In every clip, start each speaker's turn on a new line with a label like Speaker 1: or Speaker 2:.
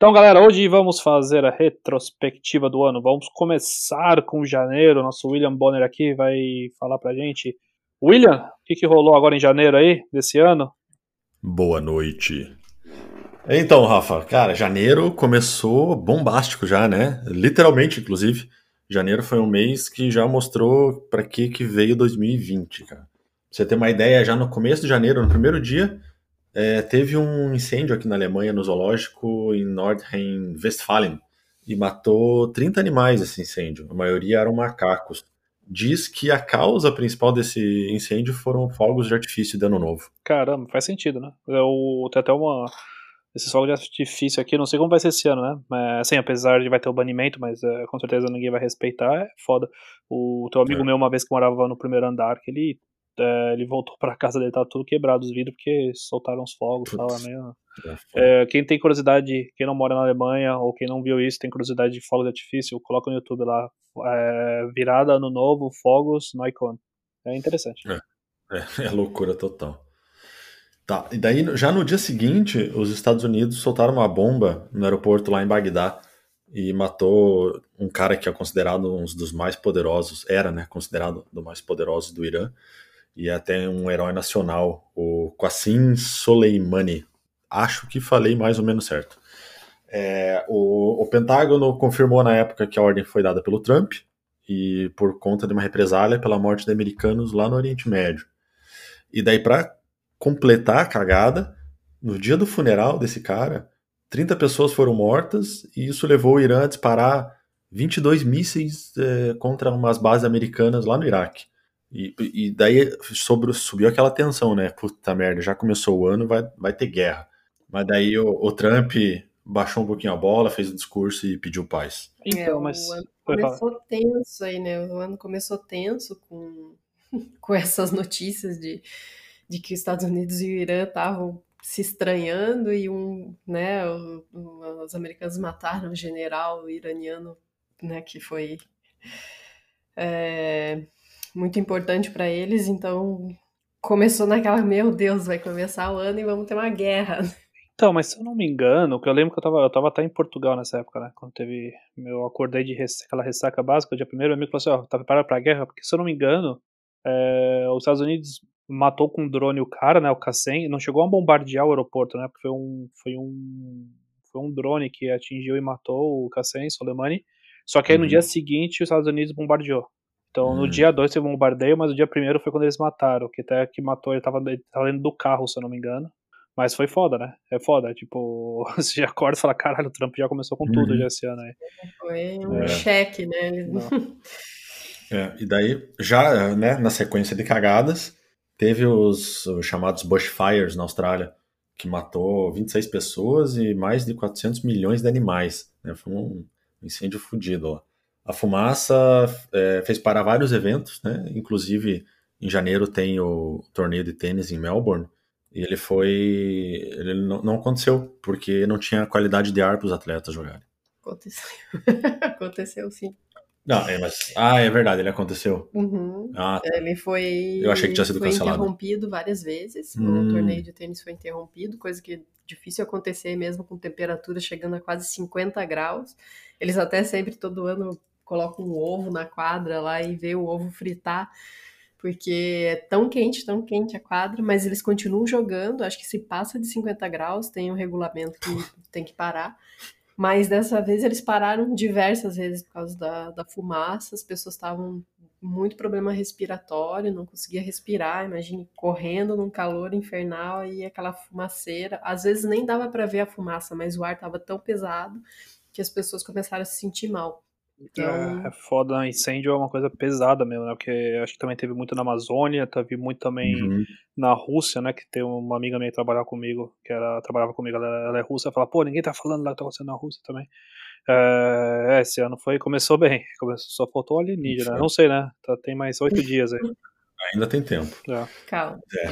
Speaker 1: Então, galera, hoje vamos fazer a retrospectiva do ano. Vamos começar com janeiro. Nosso William Bonner aqui vai falar pra gente. William, o que, que rolou agora em janeiro aí, desse ano?
Speaker 2: Boa noite. Então, Rafa, cara, janeiro começou bombástico já, né? Literalmente, inclusive. Janeiro foi um mês que já mostrou para que que veio 2020, cara. Pra você ter uma ideia, já no começo de janeiro, no primeiro dia, é, teve um incêndio aqui na Alemanha, no zoológico em Nordrhein-Westfalen, e matou 30 animais esse incêndio. A maioria eram macacos. Diz que a causa principal desse incêndio foram fogos de artifício de ano novo.
Speaker 1: Caramba, faz sentido, né? Eu, tem até uma. Esses fogos de artifício aqui, não sei como vai ser esse ano, né? Mas, assim, apesar de vai ter o banimento, mas é, com certeza ninguém vai respeitar, é foda. O teu amigo é. meu, uma vez que morava no primeiro andar, que ele é, ele voltou para casa dele, tava tudo quebrado os vidros, porque soltaram os fogos e tal. É meio... é, quem tem curiosidade, quem não mora na Alemanha, ou quem não viu isso, tem curiosidade de fogos de artifício, coloca no YouTube lá, é, virada ano novo, fogos no Icon. É interessante.
Speaker 2: É, é loucura total. Tá, e daí já no dia seguinte, os Estados Unidos soltaram uma bomba no aeroporto lá em Bagdá e matou um cara que é considerado um dos mais poderosos, era, né, considerado do mais poderoso do Irã, e até um herói nacional, o Qassim Soleimani. Acho que falei mais ou menos certo. É, o, o, Pentágono confirmou na época que a ordem foi dada pelo Trump e por conta de uma represália pela morte de americanos lá no Oriente Médio. E daí, para completar a cagada, no dia do funeral desse cara, 30 pessoas foram mortas e isso levou o Irã a disparar 22 mísseis é, contra umas bases americanas lá no Iraque. E, e daí sobre, subiu aquela tensão, né? Puta merda, já começou o ano, vai, vai ter guerra. Mas daí o, o Trump baixou um pouquinho a bola, fez o discurso e pediu paz.
Speaker 3: Então, é, mas... O ano começou tenso aí, né? O ano começou tenso com, com essas notícias de, de que os Estados Unidos e o Irã estavam se estranhando e um, né, o, o, os americanos mataram o general iraniano, né, que foi é, muito importante para eles, então começou naquela, meu Deus, vai começar o ano e vamos ter uma guerra.
Speaker 1: Então, mas se eu não me engano, que eu lembro que eu tava, eu tava até em Portugal nessa época, né? Quando teve. Eu acordei de ressaca, aquela ressaca básica, o dia primeiro, o amigo falou assim, ó, tá preparado pra guerra? Porque se eu não me engano, é, os Estados Unidos matou com um drone o cara, né? O Kassem, não chegou a bombardear o aeroporto, né? Porque foi um. Foi um. Foi um drone que atingiu e matou o Kassem, Soleimani. Só que aí no uhum. dia seguinte os Estados Unidos bombardeou. Então, no hum. dia 2 teve um bombardeio, mas o dia primeiro foi quando eles mataram, que até que matou, ele tava, ele tava dentro do carro, se eu não me engano. Mas foi foda, né? É foda, tipo, você já acorda e fala, caralho, o Trump já começou com tudo uhum. já esse ano aí.
Speaker 3: Foi um é. cheque, né?
Speaker 2: É, e daí, já né, na sequência de cagadas, teve os, os chamados bushfires na Austrália, que matou 26 pessoas e mais de 400 milhões de animais. Né? Foi um incêndio fodido lá. A fumaça é, fez parar vários eventos, né? Inclusive, em janeiro tem o torneio de tênis em Melbourne. E ele foi. Ele não, não aconteceu, porque não tinha qualidade de ar para os atletas jogarem.
Speaker 3: Aconteceu. aconteceu sim.
Speaker 2: Não, é, mas. Ah, é verdade, ele aconteceu.
Speaker 3: Uhum. Ah, tá. Ele foi.
Speaker 2: Eu achei que tinha sido
Speaker 3: foi
Speaker 2: cancelado.
Speaker 3: interrompido várias vezes. Hum. O torneio de tênis foi interrompido, coisa que é difícil acontecer mesmo com temperatura chegando a quase 50 graus. Eles até sempre, todo ano, coloca um ovo na quadra lá e vê o ovo fritar, porque é tão quente, tão quente a quadra, mas eles continuam jogando. Acho que se passa de 50 graus, tem um regulamento que tem que parar. Mas dessa vez eles pararam diversas vezes por causa da, da fumaça, as pessoas estavam muito problema respiratório, não conseguia respirar, imagine correndo num calor infernal e aquela fumaceira. Às vezes nem dava para ver a fumaça, mas o ar estava tão pesado que as pessoas começaram a se sentir mal.
Speaker 1: Então... É, é foda, incêndio é uma coisa pesada mesmo, né? Porque acho que também teve muito na Amazônia, teve muito também uhum. na Rússia, né? Que tem uma amiga minha que trabalhava comigo, que era, trabalhava comigo, ela, ela é russa, fala, pô, ninguém tá falando lá que tá acontecendo na Rússia também. É, esse ano foi, começou bem. Começou, só faltou o alienígena. Não sei, né? Tá, tem mais oito dias aí.
Speaker 2: Ainda tem tempo.
Speaker 1: É.
Speaker 3: Calma.
Speaker 2: É.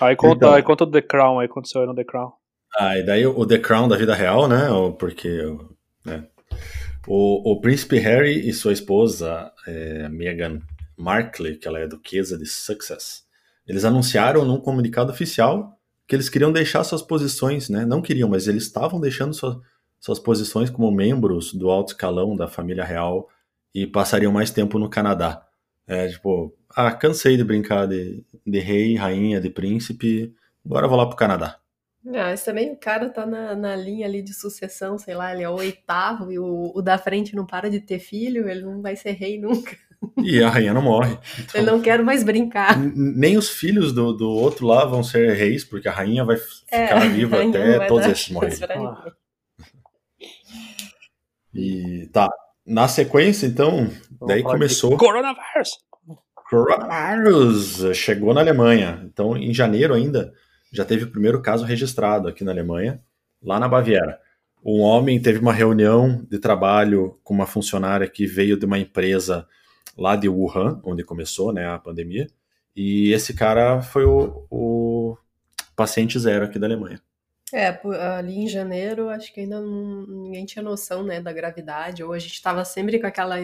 Speaker 1: Aí conta,
Speaker 2: Então.
Speaker 1: aí conta do The Crown, aí aconteceu aí no The Crown.
Speaker 2: Ah, e daí o The Crown da vida real, né? o- Porque né, o, o príncipe Harry e sua esposa, é, Meghan Markle, que ela é duquesa de Sussex, eles anunciaram num comunicado oficial que eles queriam deixar suas posições, né? Não queriam, mas eles estavam deixando sua- suas posições como membros do alto escalão da família real e passariam mais tempo no Canadá. É, tipo, ah, cansei de brincar de, de rei, rainha, de príncipe, agora vou lá pro Canadá.
Speaker 3: Ah, mas também o cara tá na, na linha ali de sucessão, sei lá, ele é o oitavo e o, o da frente não para de ter filho, ele não vai ser rei nunca.
Speaker 2: E a rainha não morre. Então,
Speaker 3: Eu não quero mais brincar.
Speaker 2: Nem os filhos do, do outro lá vão ser reis, porque a rainha vai
Speaker 3: É,
Speaker 2: ficar viva
Speaker 3: aí não
Speaker 2: até todos esses morrerem.
Speaker 1: Ah.
Speaker 2: E tá. Na sequência, então,
Speaker 1: Vamos
Speaker 2: daí começou.
Speaker 1: Coronavírus!
Speaker 2: Coronavirus chegou na Alemanha. Então, em janeiro ainda, já teve o primeiro caso registrado aqui na Alemanha, lá na Baviera. Um homem teve uma reunião de trabalho com uma funcionária que veio de uma empresa lá de Wuhan, onde começou né, a pandemia. E esse cara foi o, o paciente zero aqui da Alemanha.
Speaker 3: É, ali em janeiro, acho que ainda não- ninguém tinha noção, né, da gravidade, ou a gente estava sempre com aquela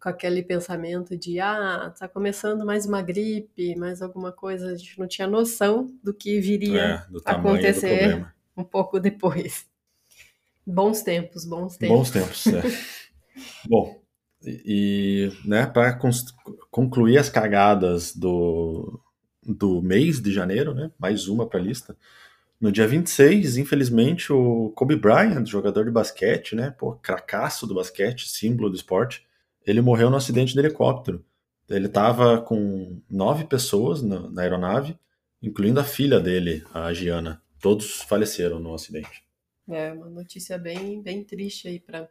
Speaker 3: com aquele pensamento de ah, tá começando mais uma gripe, mais alguma coisa, a gente não tinha noção do que viria
Speaker 2: É, do
Speaker 3: acontecer. um pouco depois. Bons tempos, bons tempos.
Speaker 2: Bons tempos, é. Bom, e, e, né, para concluir as cagadas do, do mês de janeiro, né, mais uma para a lista. No dia 26, infelizmente, o Kobe Bryant, jogador de basquete, né, pô, cracaço do basquete, símbolo do esporte, ele morreu no acidente de helicóptero. Ele estava com nove pessoas na, na aeronave, incluindo a filha dele, a Giana. Todos faleceram no acidente.
Speaker 3: É uma notícia bem, bem triste aí para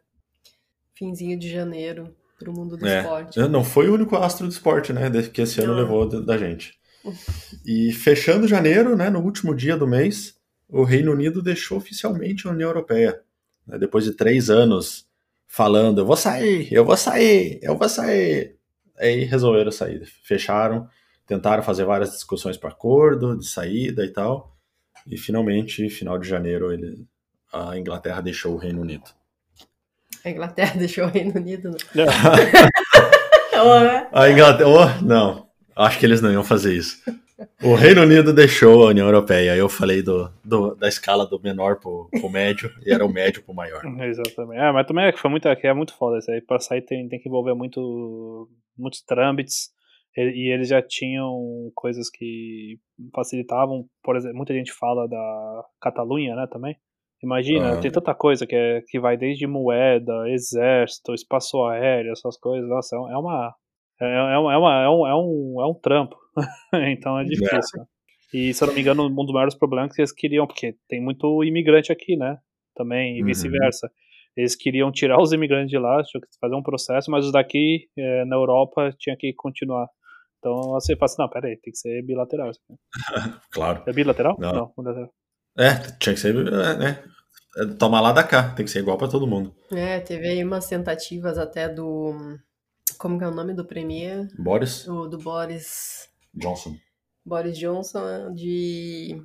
Speaker 3: finzinho de janeiro para o mundo do
Speaker 2: É,
Speaker 3: esporte.
Speaker 2: Não foi o único astro do esporte, né? Que esse ano
Speaker 3: Não.
Speaker 2: levou da da gente. E fechando janeiro, né? No último dia do mês, o Reino Unido deixou oficialmente a União Europeia. né, Depois de três anos falando, eu vou sair, eu vou sair, eu vou sair. Aí resolveram sair. Fecharam, tentaram fazer várias discussões para acordo, de saída e tal. E finalmente, final de janeiro, ele, a Inglaterra deixou o Reino Unido.
Speaker 3: A Inglaterra deixou o Reino Unido. Né?
Speaker 1: É,
Speaker 3: Ou, né?
Speaker 2: A Inglaterra. oh, não, acho que eles não iam fazer isso. O Reino Unido deixou a União Europeia. Eu falei do, do- da escala do menor pro, pro médio, e era o médio pro maior.
Speaker 1: Exatamente. É, mas também é que foi muito, é é muito foda isso aí. Pra sair tem, tem que envolver muito, muitos trâmites. E, e eles já tinham coisas que facilitavam. Por exemplo, muita gente fala da Catalunha, né, também. Imagina,
Speaker 2: Aham.
Speaker 1: tem tanta coisa que, é, que vai desde moeda, exército, espaço aéreo, essas coisas. Nossa, é uma. É, é, uma, é, uma, é, um, é, um, é um trampo. então é difícil. E se eu não me engano, um dos maiores problemas que eles queriam, porque tem muito imigrante aqui, né? Também, e
Speaker 2: Uhum.
Speaker 1: vice-versa. Eles queriam tirar os imigrantes de lá, tinha que fazer um processo, mas os daqui, eh, na Europa, tinha que continuar. Então você fala assim, não, peraí, tem que ser bilateral. isso aqui.
Speaker 2: Claro.
Speaker 1: É bilateral?
Speaker 2: Não.
Speaker 1: bilateral.
Speaker 2: É, tinha que ser, é, né? É, Toma lá da cá, tem que ser igual pra todo mundo.
Speaker 3: É, teve aí umas tentativas até do. Como que é o nome do premier?
Speaker 2: Boris
Speaker 3: Do, do Boris.
Speaker 2: Johnson.
Speaker 3: Boris Johnson de,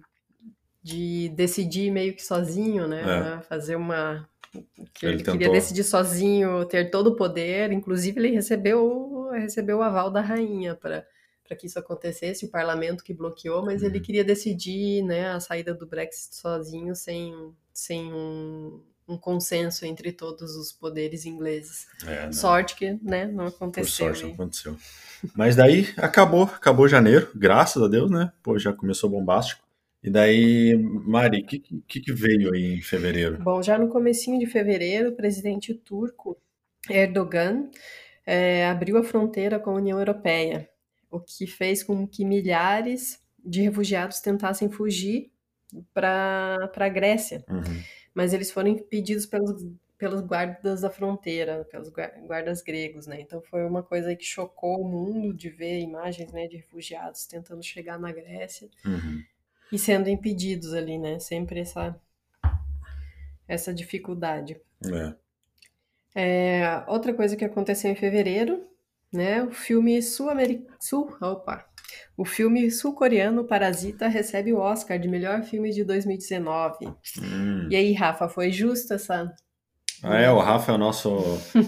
Speaker 3: de decidir meio que sozinho, né? Fazer uma. Que
Speaker 2: Ele
Speaker 3: ele, queria decidir sozinho, ter todo o poder. Inclusive, ele recebeu, recebeu o aval da rainha para para que isso acontecesse, o parlamento que bloqueou, mas ele
Speaker 2: Uhum.
Speaker 3: queria decidir né, a saída do Brexit sozinho, sem, sem um, um consenso entre todos os poderes ingleses.
Speaker 2: É,
Speaker 3: Sorte que né, não
Speaker 2: por
Speaker 3: aconteceu.
Speaker 2: sorte não aconteceu. Mas daí acabou, acabou janeiro, graças a Deus, né? Pô, já começou bombástico. E daí, Mari, o que, que, que veio aí em fevereiro?
Speaker 3: Bom, já no comecinho de fevereiro, o presidente turco Erdogan eh, abriu a fronteira com a União Europeia, o que fez com que milhares de refugiados tentassem fugir para a Grécia,
Speaker 2: Uhum.
Speaker 3: Mas eles foram impedidos pelos, pelos guardas da fronteira, pelos gua- guardas gregos, né? Então foi uma coisa que chocou o mundo de ver imagens, né, de refugiados tentando chegar na Grécia
Speaker 2: Uhum.
Speaker 3: e sendo impedidos ali, né? Sempre essa essa dificuldade.
Speaker 2: É.
Speaker 3: É, outra coisa que aconteceu em fevereiro, né? O filme sul-americano. Sul, opa! O filme sul-coreano Parasita recebe o Oscar de melhor filme de 2019. Hum. E aí, Rafa, foi justo essa.
Speaker 2: Ah, é, o Rafa é o nosso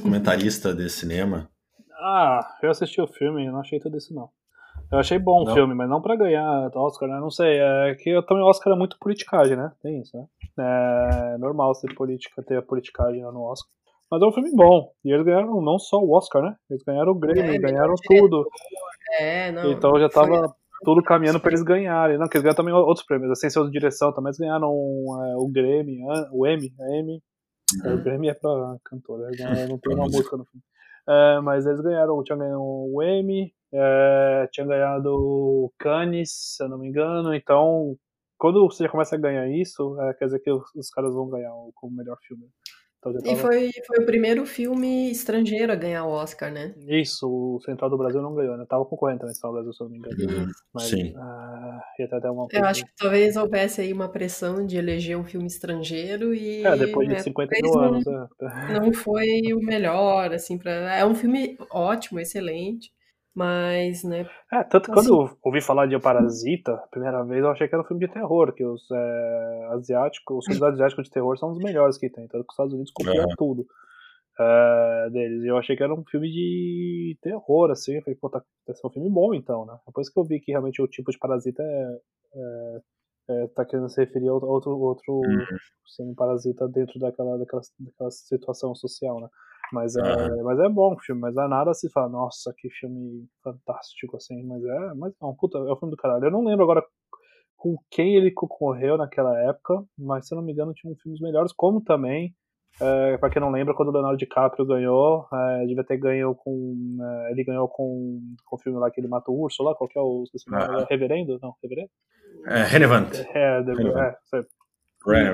Speaker 2: comentarista de cinema.
Speaker 1: Ah, eu assisti o filme e não achei tudo isso, não. Eu achei bom não. o filme, mas não para ganhar Oscar, né? Não sei, é que também o Oscar é muito politicagem, né? Tem isso, né? É normal ser política, ter a politicagem lá no Oscar. Mas é um filme bom. E eles ganharam não só o Oscar, né? Eles ganharam o Grêmio, é, ganharam tudo.
Speaker 3: É, não.
Speaker 1: Então já tava foi... tudo caminhando para eles ganharem. Não, que eles ganharam também outros prêmios. A Ciência de Direção também eles ganharam é, o Grêmio, o M, a M. Uhum. O Grêmio é pra cantora, não tem uma música no filme. É, mas eles ganharam, tinha ganhado o M, é, tinha ganhado o Cannes, se eu não me engano. Então, quando você já começa a ganhar isso, é, quer dizer que os, os caras vão ganhar como melhor filme.
Speaker 3: Então, tava... E foi, foi o primeiro filme estrangeiro a ganhar o Oscar, né?
Speaker 1: Isso, o Central do Brasil não ganhou, né? Tava concorrendo também Central do Brasil, se eu não me engano.
Speaker 2: Uhum. Mas, Sim.
Speaker 1: Uh, ia ter até uma
Speaker 3: eu acho que talvez houvesse aí uma pressão de eleger um filme estrangeiro e.
Speaker 1: É, depois de né, 50 mil anos.
Speaker 3: Não, é. não foi o melhor, assim, pra... é um filme ótimo, excelente. Mas, né?
Speaker 1: É, tanto assim, quando eu ouvi falar de Parasita, a primeira vez eu achei que era um filme de terror, que os é, asiáticos, os filmes asiáticos de terror são os melhores que tem, tanto que os Estados Unidos copiam é. tudo é, deles. E eu achei que era um filme de terror, assim, eu falei, pô, tá, tá um filme bom então, né? Depois que eu vi que realmente o tipo de Parasita é, é é, tá querendo se referir a outro, outro uhum. assim, parasita dentro daquela, daquela, daquela situação social, né? Mas é, uhum. mas é bom o filme, mas é nada se fala, nossa, que filme fantástico, assim, mas é, mas é um puta, é um filme do caralho. Eu não lembro agora com quem ele concorreu naquela época, mas se eu não me engano tinha um filmes melhores, como também, é, para quem não lembra, quando o Leonardo DiCaprio ganhou, é, devia ter ganho com. É, ele ganhou com, com o filme lá que ele mata o urso lá, qual que é o. Uhum. Reverendo? Não, Reverendo?
Speaker 2: É, Relevant.
Speaker 1: É, é,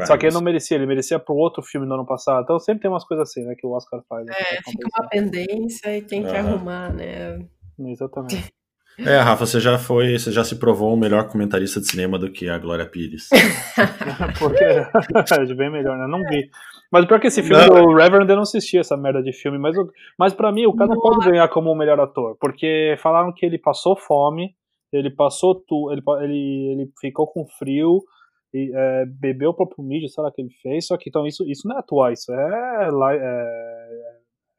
Speaker 1: Só que ele não merecia, ele merecia pro outro filme do ano passado. Então sempre tem umas coisas assim, né, que o Oscar faz. Né,
Speaker 3: é, fica uma pendência e tem que arrumar, né?
Speaker 1: Exatamente.
Speaker 2: É, Rafa, você já foi, você já se provou um melhor comentarista de cinema do que a Glória Pires.
Speaker 1: Porque é bem melhor, né? Não vi. Mas pior que esse filme não. do Reverend eu não assisti essa merda de filme, mas, mas para mim o cara não pode ganhar como o melhor ator, porque falaram que ele passou fome, ele passou tu, ele, ele, ele ficou com frio, e, é, bebeu o próprio mídia, sei lá que ele fez, só que então isso, isso não é atuar, isso é, é,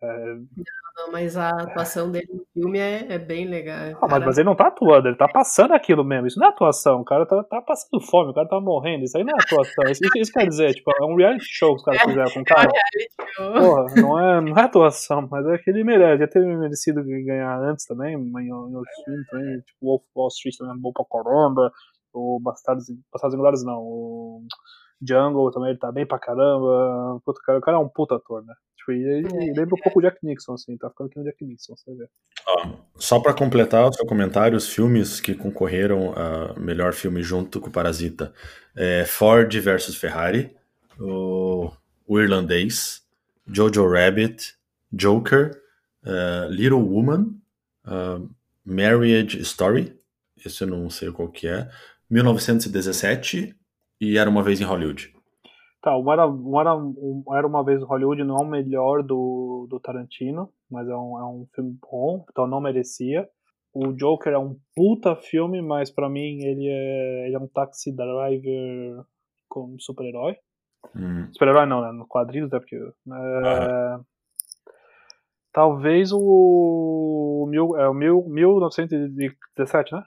Speaker 3: é não, mas a atuação dele no filme é, é bem legal.
Speaker 1: Ah, mas, mas, ele não tá atuando, ele tá passando aquilo mesmo. Isso não é atuação, o cara tá, tá passando fome, o cara tá morrendo. Isso aí não é atuação. Isso, isso quer dizer, tipo, é um reality show que os caras fizeram com o cara. É Porra, não é, não é atuação, mas é que ele merece. Já teve merecido ganhar antes também, em, em outros filmes também, tipo, Wolf Wall Street também é bom pra caramba. O Bastardos, Bastardos Inglórios não, o Jungle também ele tá bem pra caramba. Puta, cara, o cara é um puta ator, né? Tipo, ele, é. lembra um pouco o Jack Nixon, assim, tá ficando aqui no Jack Nixon, você vê.
Speaker 2: só para completar o seu comentário, os filmes que concorreram a melhor filme junto com o Parasita é Ford versus Ferrari, o, o Irlandês, Jojo Rabbit, Joker, uh, Little Woman, uh, Marriage Story, esse eu não sei qual que é, 1917 e Era Uma Vez em Hollywood.
Speaker 1: Tá, o Era, o era, o era Uma Vez em Hollywood não é o melhor do, do Tarantino, mas é um, é um filme bom, então não merecia. O Joker é um puta filme, mas para mim ele é, ele é um taxi driver como super-herói. Hum. Super-herói não, né? No quadrinhos, né? Porque. É, Talvez o, mil, é, o mil, 1917, né?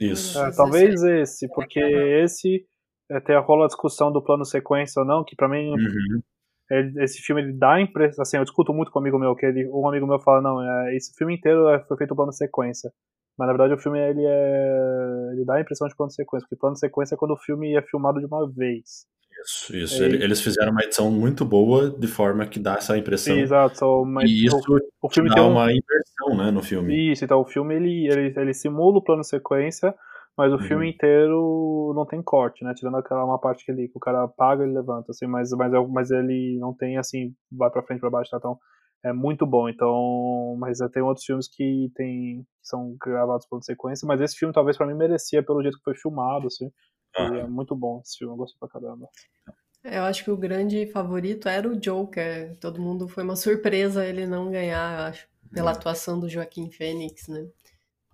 Speaker 2: Isso.
Speaker 1: É, talvez esse, porque esse até rola a discussão do plano sequência ou não, que para mim uhum. ele, esse filme ele dá a impressão, assim, eu discuto muito com um amigo meu, que ele, um amigo meu fala, não, é, esse filme inteiro é, foi feito plano sequência. Mas na verdade o filme ele é, ele dá a impressão de plano sequência, porque plano sequência é quando o filme é filmado de uma vez.
Speaker 2: Isso, isso. Eles fizeram uma edição muito boa, de forma que dá essa impressão.
Speaker 1: Exato,
Speaker 2: mas e isso o, o filme dá tem um... uma inversão, né, no filme.
Speaker 1: Isso, então o filme ele, ele, ele simula o plano sequência, mas o uhum. filme inteiro não tem corte, né? Tirando aquela uma parte que, ele, que o cara apaga e levanta, assim, mas, mas, é mas ele não tem assim, vai pra frente pra baixo, tá? Então é muito bom. Então, mas tem outros filmes que tem que são gravados por sequência, mas esse filme talvez para mim merecia pelo jeito que foi filmado, assim. Ah. é muito bom esse filme, eu gostei pra caramba.
Speaker 3: Eu acho que o grande favorito era o Joker. Todo mundo foi uma surpresa ele não ganhar, eu acho, pela atuação do Joaquim Fênix, né?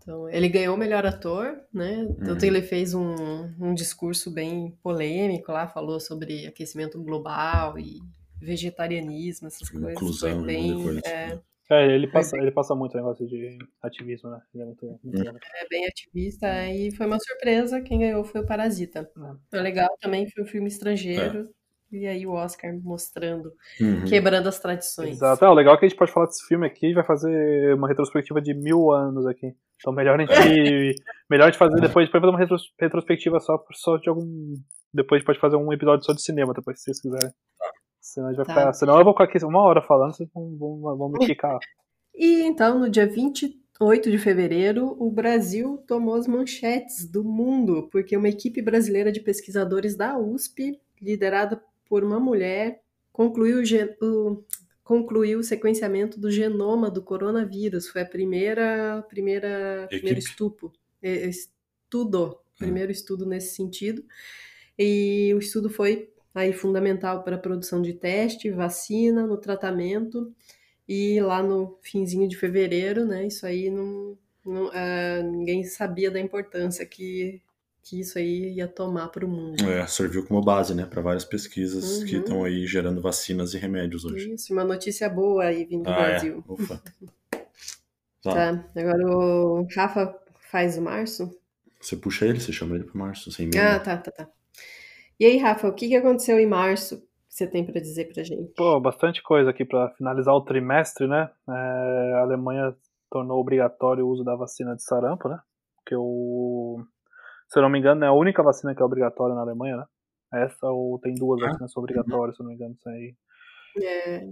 Speaker 3: Então, ele ganhou o melhor ator, né? Tanto uhum. ele fez um, um discurso bem polêmico lá, falou sobre aquecimento global e vegetarianismo, essas coisas.
Speaker 2: Inclusão, foi bem, coisa. É,
Speaker 1: é, ele passa, ele passa muito negócio de ativismo, né? Ele é muito, muito
Speaker 3: hum. É bem ativista e foi uma surpresa. Quem ganhou foi o Parasita. É. legal também, foi um filme estrangeiro. É. E aí o Oscar mostrando, uhum. quebrando as tradições.
Speaker 1: Exato. É, o legal é que a gente pode falar desse filme aqui e vai fazer uma retrospectiva de mil anos aqui. Então melhor a gente, melhor a gente fazer depois, depois fazer uma retrospectiva só, só de algum. Depois a gente pode fazer um episódio só de cinema, depois, se vocês quiserem. Senão, tá. ficar, senão eu vou ficar aqui uma hora falando, vocês vão, vão, vão me ficar.
Speaker 3: E então, no dia 28 de fevereiro, o Brasil tomou as manchetes do mundo, porque uma equipe brasileira de pesquisadores da USP, liderada por uma mulher, concluiu o, concluiu o sequenciamento do genoma do coronavírus. Foi a primeira, primeira primeiro estupo, estudo, primeiro estudo nesse sentido. E o estudo foi aí fundamental para a produção de teste, vacina, no tratamento. E lá no finzinho de fevereiro, né, isso aí não, não uh, ninguém sabia da importância que, que isso aí ia tomar para o mundo.
Speaker 2: É, serviu como base, né, para várias pesquisas uhum. que estão aí gerando vacinas e remédios hoje.
Speaker 3: Isso, uma notícia boa aí vindo do
Speaker 2: ah,
Speaker 3: é? Brasil.
Speaker 2: É. Ufa.
Speaker 3: tá. tá, agora o Rafa faz o março?
Speaker 2: Você puxa ele, você chama ele para março, sem medo.
Speaker 3: Ah, tá, tá, tá. E aí, Rafa, o que, que aconteceu em março que você tem para dizer para gente?
Speaker 1: Pô, bastante coisa aqui para finalizar o trimestre, né? É, a Alemanha tornou obrigatório o uso da vacina de sarampo, né? Que eu, se eu não me engano, é a única vacina que é obrigatória na Alemanha, né? Essa ou tem duas ah, vacinas obrigatórias, se eu não me engano, isso aí.
Speaker 3: É,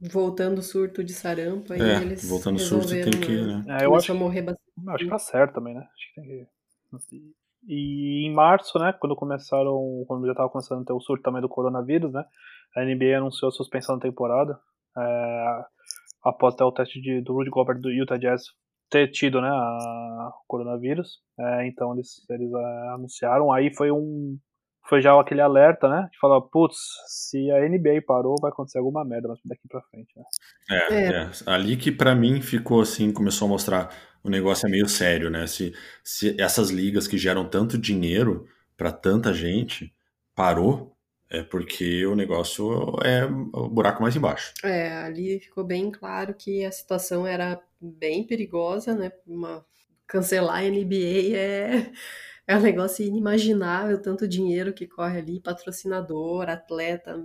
Speaker 3: voltando o surto de sarampo, aí
Speaker 2: é,
Speaker 3: eles
Speaker 2: voltando o surto tem que, né?
Speaker 1: É, eu acho, morrer bastante. acho que tá certo também, né? Acho que tem que e em março, né, quando começaram, quando já estava começando a ter o surto também do coronavírus, né, a NBA anunciou a suspensão da temporada, é, após até o teste de, do Rudy Gobert do Utah Jazz ter tido, né, a, o coronavírus, é, então eles, eles é, anunciaram, aí foi um, foi já aquele alerta, né? Que fala, putz, se a NBA parou, vai acontecer alguma merda mas daqui pra frente, né?
Speaker 2: É, é. é. ali que para mim ficou assim, começou a mostrar o negócio é meio sério, né? Se, se essas ligas que geram tanto dinheiro para tanta gente parou, é porque o negócio é o buraco mais embaixo.
Speaker 3: É, ali ficou bem claro que a situação era bem perigosa, né? Uma, cancelar a NBA é é um negócio inimaginável, tanto dinheiro que corre ali, patrocinador, atleta.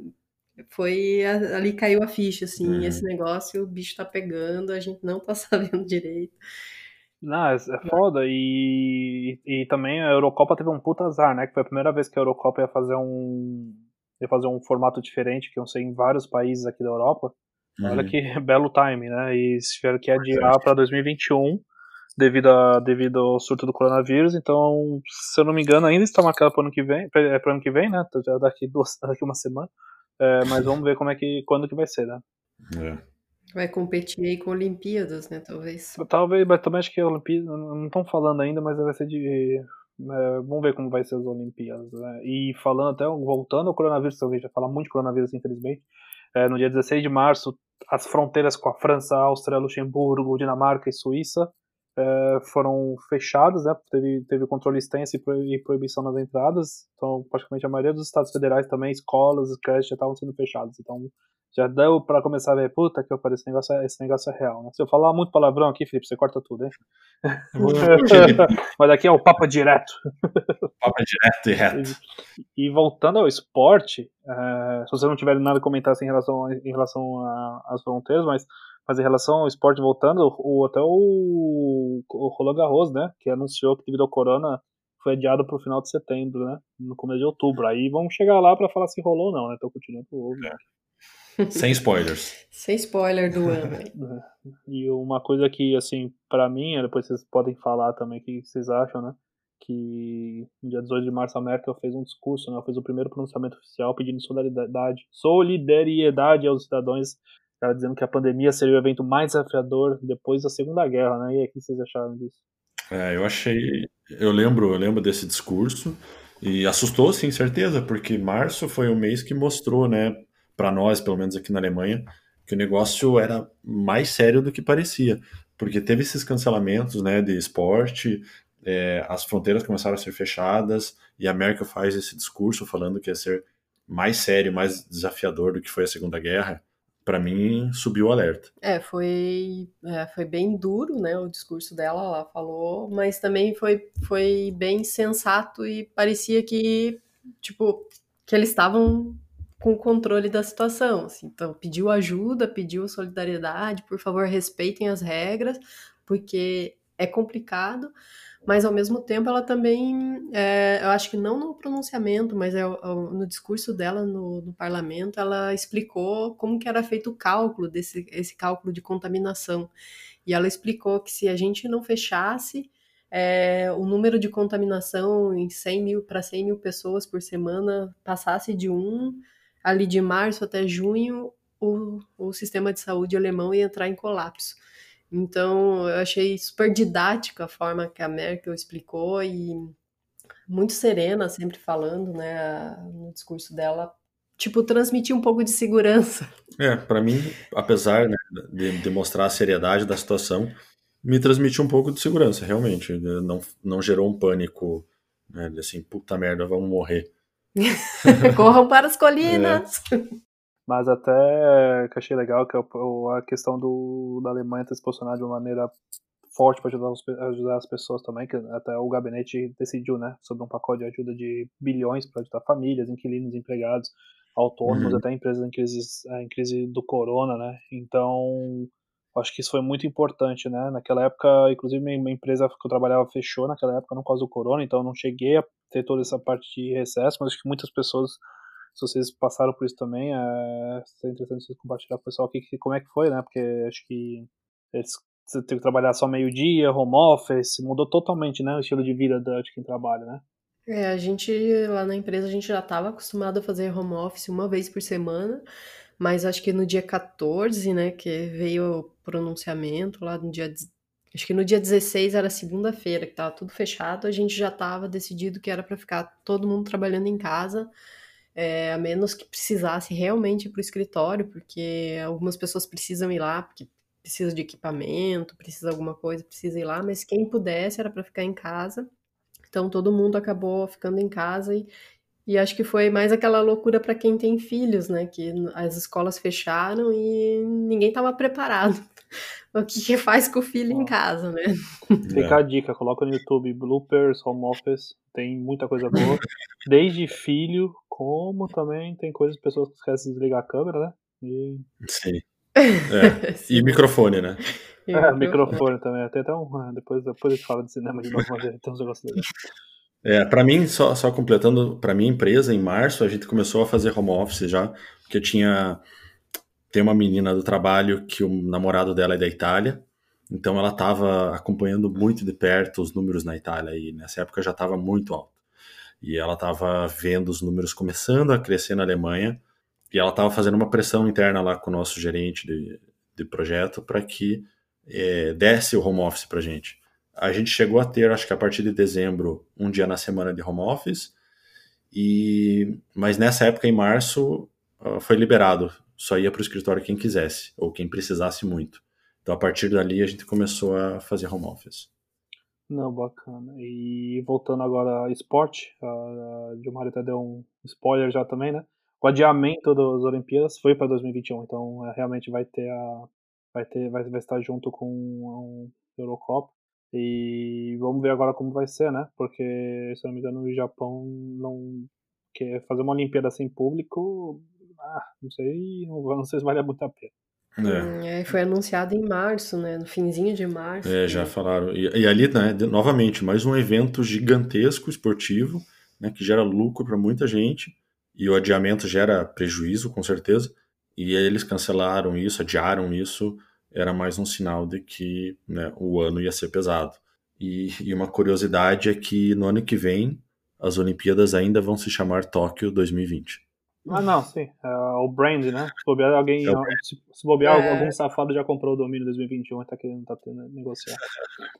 Speaker 3: Foi ali caiu a ficha, assim, uhum. esse negócio, o bicho tá pegando, a gente não tá sabendo direito.
Speaker 1: Não, é, é foda. E, e também a Eurocopa teve um puta azar, né? Que foi a primeira vez que a Eurocopa ia fazer um. ia fazer um formato diferente, que eu sei em vários países aqui da Europa. Uhum. Olha que belo time, né? E tiveram que adiar para 2021 devido, a, devido ao surto do coronavírus. Então, se eu não me engano, ainda está marcado para o ano que vem, para o ano que vem, né? Já daqui duas, daqui uma semana. É, mas vamos ver como é que quando que vai ser, né?
Speaker 2: É.
Speaker 3: Vai competir aí com Olimpíadas, né? Talvez.
Speaker 1: Talvez, mas também acho que a Olimpíada não estão falando ainda, mas vai ser de é, vamos ver como vai ser as Olimpíadas. Né? E falando até, voltando ao coronavírus, gente vai falar muito de coronavírus, infelizmente. É, no dia 16 de março, as fronteiras com a França, Áustria, Luxemburgo, Dinamarca e Suíça é, foram fechadas, né? Teve, teve controle extenso e proibição nas entradas. Então, praticamente a maioria dos estados federais também, escolas, creches já estavam sendo fechadas. Então, já deu para começar a ver, puta que eu falei, esse negócio, é, esse negócio é real, né? Se eu falar muito palavrão aqui, Felipe, você corta tudo, hein? Mas aqui é o papo direto.
Speaker 2: Papo direto e reto.
Speaker 1: E, e voltando ao esporte, é, se você não tiver nada a comentar assim, em relação, em relação às fronteiras, mas mas em relação ao esporte voltando, o, até o, o Roland Garros, né, que anunciou que devido ao corona foi adiado para o final de setembro, né, no começo de outubro. Aí vamos chegar lá para falar se rolou ou não, né, então continuando o
Speaker 2: né. Sem spoilers.
Speaker 3: Sem spoiler do ano.
Speaker 1: É. e uma coisa que, assim, para mim, depois vocês podem falar também o que vocês acham, né? Que no dia 18 de março a Merkel fez um discurso, né? Fez o primeiro pronunciamento oficial pedindo solidariedade, solidariedade aos cidadãos Cara dizendo que a pandemia seria o evento mais desafiador depois da Segunda Guerra, né? E aí, o que vocês acharam disso?
Speaker 2: É, eu achei. Eu lembro, eu lembro desse discurso E assustou, sim, certeza, porque março foi o mês que mostrou, né, para nós, pelo menos aqui na Alemanha, que o negócio era mais sério do que parecia. Porque teve esses cancelamentos, né, de esporte, é, as fronteiras começaram a ser fechadas, e a Merkel faz esse discurso falando que ia ser mais sério, mais desafiador do que foi a Segunda Guerra para mim subiu o alerta.
Speaker 3: É, foi, é, foi bem duro, né, o discurso dela, ela falou, mas também foi, foi bem sensato e parecia que, tipo, que eles estavam com o controle da situação, assim, então pediu ajuda, pediu solidariedade, por favor respeitem as regras, porque é complicado, mas ao mesmo tempo ela também, é, eu acho que não no pronunciamento, mas é, no discurso dela no, no, parlamento, ela explicou como que era feito o cálculo desse esse cálculo de contaminação. E ela explicou que se a gente não fechasse, é, o número de contaminação em 100 mil para 100 mil pessoas por semana passasse de 1, ali de março até junho, o, o sistema de saúde alemão ia entrar em colapso. Então, eu achei super didática a forma que a Merkel explicou e muito serena, sempre falando, né, no discurso dela, tipo, transmitir um pouco de segurança.
Speaker 2: É, para mim, apesar né, de, de, mostrar a seriedade da situação, me transmitiu um pouco de segurança, realmente. Não, não gerou um pânico, né, assim, puta merda, vamos morrer.
Speaker 3: Corram para as colinas!
Speaker 1: É. Mas até que achei legal que a questão do, da Alemanha ter se posicionado de uma maneira forte para ajudar, ajudar as pessoas também, que até o gabinete decidiu, né, sobre um pacote de ajuda de bilhões para ajudar famílias, inquilinos, empregados, autônomos, uhum. até empresas em crise, em crise do corona, né? Então, acho que isso foi muito importante, né? Naquela época, inclusive, minha empresa que eu trabalhava fechou naquela época no causa do corona, então eu não cheguei a ter toda essa parte de recesso, mas acho que muitas pessoas se vocês passaram por isso também, é seria interessante vocês compartilhar com o pessoal aqui que, como é que foi, né? Porque acho que eles, você teve que trabalhar só meio-dia, home office, mudou totalmente, né? O estilo de vida de quem trabalha, né?
Speaker 3: É, a gente lá na empresa a gente já estava acostumado a fazer home office uma vez por semana, mas acho que no dia 14, né, que veio o pronunciamento lá no dia acho que no dia 16 era segunda-feira, que estava tudo fechado, a gente já estava decidido que era para ficar todo mundo trabalhando em casa é, a menos que precisasse realmente ir para o escritório, porque algumas pessoas precisam ir lá, porque precisa de equipamento, precisa de alguma coisa, precisa ir lá, mas quem pudesse era para ficar em casa. Então todo mundo acabou ficando em casa e, e acho que foi mais aquela loucura para quem tem filhos, né? Que as escolas fecharam e ninguém estava preparado. o que, que, faz com o filho em casa, né?
Speaker 1: Fica a dica, coloca no YouTube bloopers, home office, tem muita coisa boa. Desde filho, como também tem coisas, pessoas que esquecem de desligar a câmera, né?
Speaker 2: E... Sim. É. Sim. E microfone, né?
Speaker 1: E é, microfone também. Tem até um. Depois, depois a gente fala de cinema de novo, mas tem uns negócios legais.
Speaker 2: É, para mim, só, só completando, para minha empresa, em março, a gente começou a fazer home office já, porque tinha. Tem uma menina do trabalho que o namorado dela é da Itália, então ela estava acompanhando muito de perto os números na Itália e nessa época já estava muito alto. E ela estava vendo os números começando a crescer na Alemanha e ela estava fazendo uma pressão interna lá com o nosso gerente de, de projeto para que é, desse o home office para gente. A gente chegou a ter, acho que a partir de dezembro, um dia na semana de home office, e mas nessa época, em março, foi liberado. Só ia para o escritório quem quisesse, ou quem precisasse muito. Então, a partir dali, a gente começou a fazer home office.
Speaker 1: Não, bacana. E voltando agora ao esporte, a Dilmar até deu um spoiler já também, né? O adiamento das Olimpíadas foi para 2021, então é, realmente vai ter a vai ter vai estar junto com a Eurocopa. E vamos ver agora como vai ser, né? Porque, se não me engano, o Japão não quer fazer uma Olimpíada sem público. Ah, não sei, não sei se vale muito a pena.
Speaker 3: É. é. foi anunciado em março, né? No finzinho de março.
Speaker 2: É, já falaram. E, e ali, né, novamente, mais um evento gigantesco esportivo, né, que gera lucro para muita gente, e o adiamento gera prejuízo, com certeza. E aí eles cancelaram isso, adiaram isso, era mais um sinal de que né, o ano ia ser pesado. E, e uma curiosidade é que no ano que vem as Olimpíadas ainda vão se chamar Tóquio 2020.
Speaker 1: Ah, não, sim. É o brand, né? Se bobear, alguém, é se, se bobear é... algum safado já comprou o domínio 2021 e tá querendo tá tendo negociar.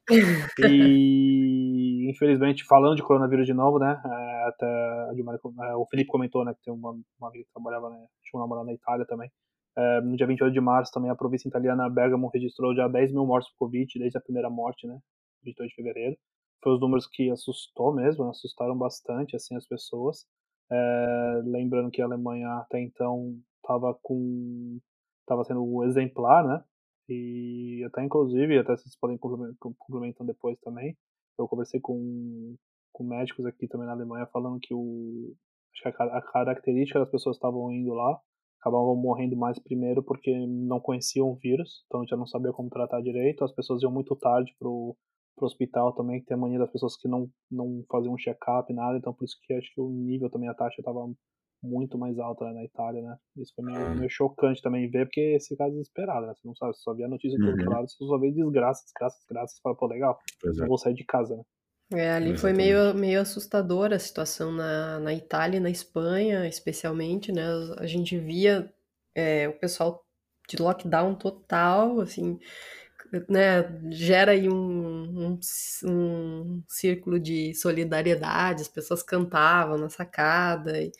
Speaker 1: e infelizmente, falando de coronavírus de novo, né? É, até é, o Felipe comentou, né? Que tem uma, uma amiga que trabalhava, né? Tinha um namorado na Itália também. É, no dia 28 de março, também a província italiana Bergamo registrou já 10 mil mortes por Covid desde a primeira morte, né? 28 de fevereiro. Foi os números que assustou mesmo, assustaram bastante, assim, as pessoas. É, lembrando que a Alemanha até então estava com estava sendo exemplar, né? E até inclusive, até vocês podem complementar depois também. Eu conversei com, com médicos aqui também na Alemanha falando que o acho que a, a característica das pessoas que estavam indo lá acabavam morrendo mais primeiro porque não conheciam o vírus, então já não sabia como tratar direito. As pessoas iam muito tarde pro, pro hospital também, que tem a mania das pessoas que não, não faziam um check-up, nada, então por isso que acho que o nível também, a taxa estava muito mais alta né, na Itália, né? Isso foi meio, meio, chocante também ver, porque esse caso é desesperado, né? Você não sabe, você só vê a notícia do outro uhum. lado, você só vê desgraça, desgraça, desgraça, você fala, pô, legal, é. vou sair de casa, né?
Speaker 3: É, ali Exatamente. foi meio, meio assustadora a situação na, na Itália e na Espanha, especialmente, né? A gente via é, o pessoal de lockdown total, assim, né? Gera aí um, um, um círculo de solidariedade, as pessoas cantavam na sacada, e,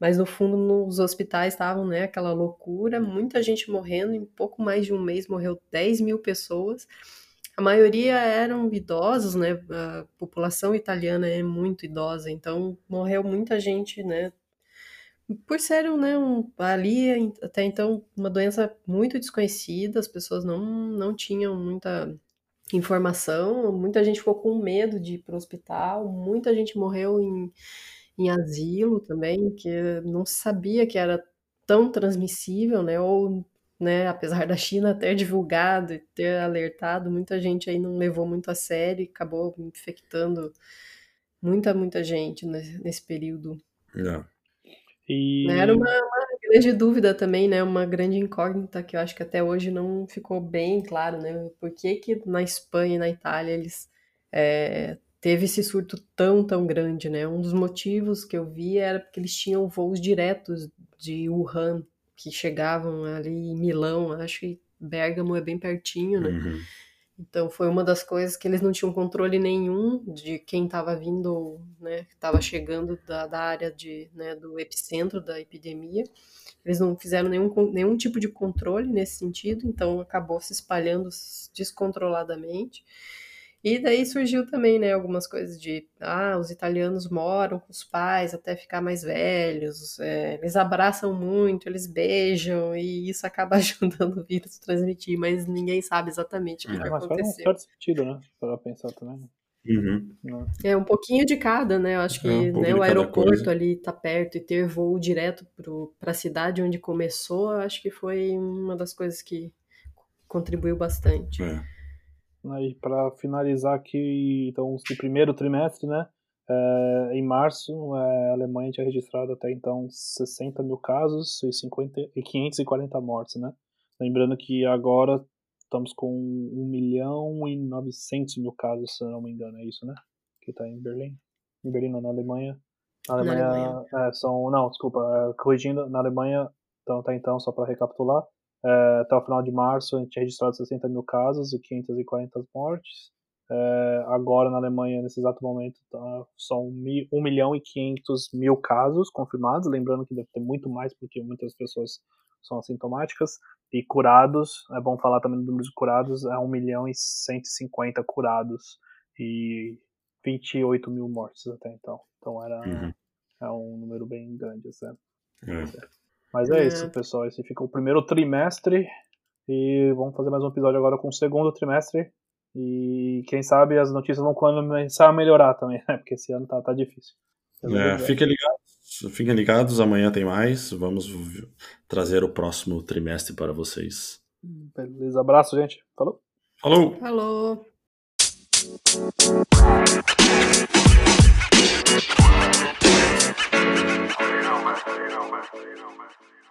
Speaker 3: mas no fundo nos hospitais estavam, né, aquela loucura, muita gente morrendo, em pouco mais de um mês morreu 10 mil pessoas, a maioria eram idosos, né, a população italiana é muito idosa, então morreu muita gente, né, por ser né, um, ali até então uma doença muito desconhecida, as pessoas não, não tinham muita informação, muita gente ficou com medo de ir para o hospital, muita gente morreu em em asilo também, que não sabia que era tão transmissível, né? Ou, né, apesar da China ter divulgado e ter alertado, muita gente aí não levou muito a sério e acabou infectando muita, muita gente nesse período.
Speaker 2: É.
Speaker 1: E...
Speaker 3: Era uma, uma, grande dúvida também, né? Uma grande incógnita que eu acho que até hoje não ficou bem claro, né? Por que, que na Espanha e na Itália eles é, teve esse surto tão, tão grande, né? Um dos motivos que eu vi era porque eles tinham voos diretos de Wuhan, que chegavam ali em Milão, acho que Bergamo é bem pertinho, né? Uhum. Então foi uma das coisas que eles não tinham controle nenhum de quem estava vindo, né? Estava chegando da, da área de, né, do epicentro da epidemia. Eles não fizeram nenhum, nenhum tipo de controle nesse sentido, então acabou se espalhando descontroladamente. E daí surgiu também, né, algumas coisas de, ah, os italianos moram com os pais até ficar mais velhos, é, eles abraçam muito, eles beijam, e isso acaba ajudando o vírus a transmitir, mas ninguém sabe exatamente o que, é, que mas aconteceu.
Speaker 1: Faz um sentido, né, para pensar também.
Speaker 2: Uhum.
Speaker 3: É um pouquinho de cada, né? Eu acho que é um né, o aeroporto ali tá perto e ter voo direto para a cidade onde começou, eu acho que foi uma das coisas que contribuiu bastante.
Speaker 2: É.
Speaker 1: E para finalizar aqui, então, o primeiro trimestre, né? É, em março, é, a Alemanha tinha registrado até então 60 mil casos e, 50, e 540 mortes, né? Lembrando que agora estamos com 1 milhão e 900 mil casos, se não me engano, é isso, né? Que está em Berlim. Em Berlim, não, na Alemanha. Na Alemanha, na Alemanha. É, são. Não, desculpa, é, corrigindo, na Alemanha, então, até então, só para recapitular, é, até o final de março, a gente tinha registrado 60 mil casos e 540 mortes. É, agora, na Alemanha, nesse exato momento, tá, são 1 milhão e 500 mil casos confirmados. Lembrando que deve ter muito mais, porque muitas pessoas são assintomáticas. E curados, é bom falar também do número de curados, é 1 milhão e 150 curados e 28 mil mortes até então. Então era uhum. é um número bem grande, certo?
Speaker 2: É.
Speaker 1: Mas é, é isso, pessoal. Esse fica o primeiro trimestre. E vamos fazer mais um episódio agora com o segundo trimestre. E quem sabe as notícias vão começar a melhorar também, né? Porque esse ano tá, tá difícil.
Speaker 2: É, fiquem ligados, fiquem ligados, amanhã tem mais. Vamos trazer o próximo trimestre para vocês.
Speaker 1: Beleza, abraço, gente. Falou.
Speaker 2: Falou.
Speaker 3: Falou. you know, man.